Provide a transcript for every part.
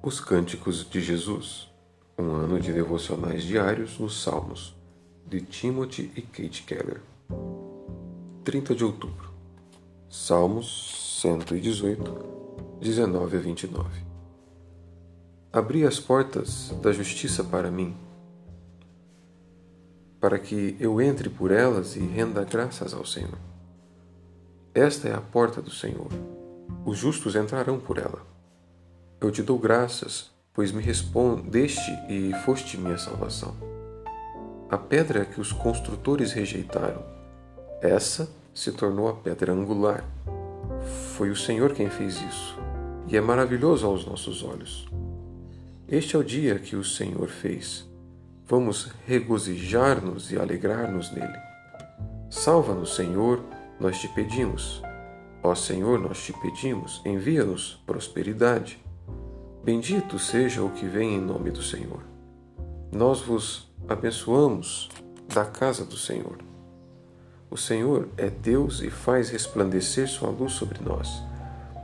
Os Cânticos de Jesus, um ano de devocionais diários nos Salmos, de Timothy e Kate Keller. 30 de outubro. Salmos 118, 19 a 29. Abri as portas da justiça para mim, para que eu entre por elas e renda graças ao Senhor. Esta é a porta do Senhor. Os justos entrarão por ela. Eu te dou graças, pois me respondeste e foste minha salvação. A pedra que os construtores rejeitaram, essa se tornou a pedra angular. Foi o Senhor quem fez isso, e é maravilhoso aos nossos olhos. Este é o dia que o Senhor fez. Vamos regozijar-nos e alegrar-nos nele. Salva-nos, Senhor, nós te pedimos. Ó Senhor, nós te pedimos, envia-nos prosperidade. Bendito seja o que vem em nome do Senhor. Nós vos abençoamos da casa do Senhor. O Senhor é Deus e faz resplandecer sua luz sobre nós.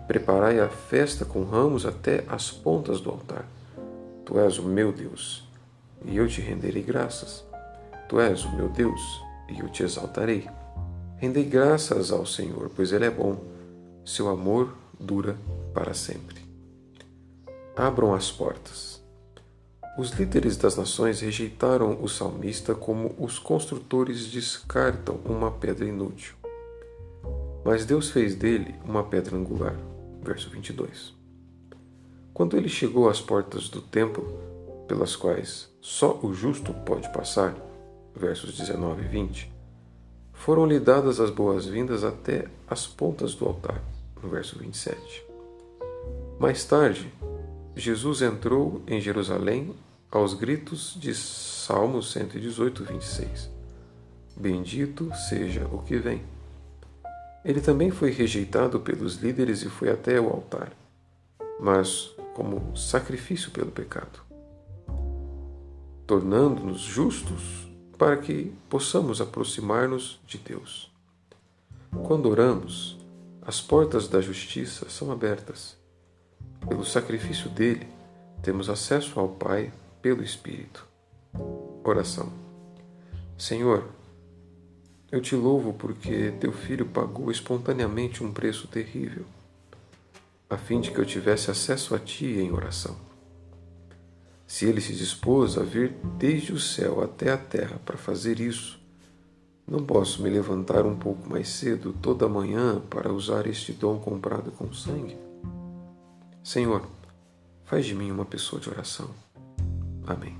Preparai a festa com ramos até as pontas do altar. Tu és o meu Deus, e eu te renderei graças. Tu és o meu Deus, e eu te exaltarei. Rendei graças ao Senhor, pois Ele é bom. Seu amor dura para sempre abram as portas. Os líderes das nações rejeitaram o salmista como os construtores descartam uma pedra inútil. Mas Deus fez dele uma pedra angular. Verso 22. Quando ele chegou às portas do templo, pelas quais só o justo pode passar, versos 19 e 20, foram-lhe dadas as boas-vindas até as pontas do altar, no verso 27. Mais tarde, Jesus entrou em Jerusalém aos gritos de Salmo 118, 26. Bendito seja o que vem. Ele também foi rejeitado pelos líderes e foi até o altar, mas como sacrifício pelo pecado, tornando-nos justos para que possamos aproximar-nos de Deus. Quando oramos, as portas da justiça são abertas pelo sacrifício dele, temos acesso ao Pai pelo Espírito. Oração. Senhor, eu te louvo porque teu filho pagou espontaneamente um preço terrível, a fim de que eu tivesse acesso a ti em oração. Se ele se dispôs a vir desde o céu até a terra para fazer isso, não posso me levantar um pouco mais cedo toda manhã para usar este dom comprado com sangue? Senhor, faz de mim uma pessoa de oração. Amém.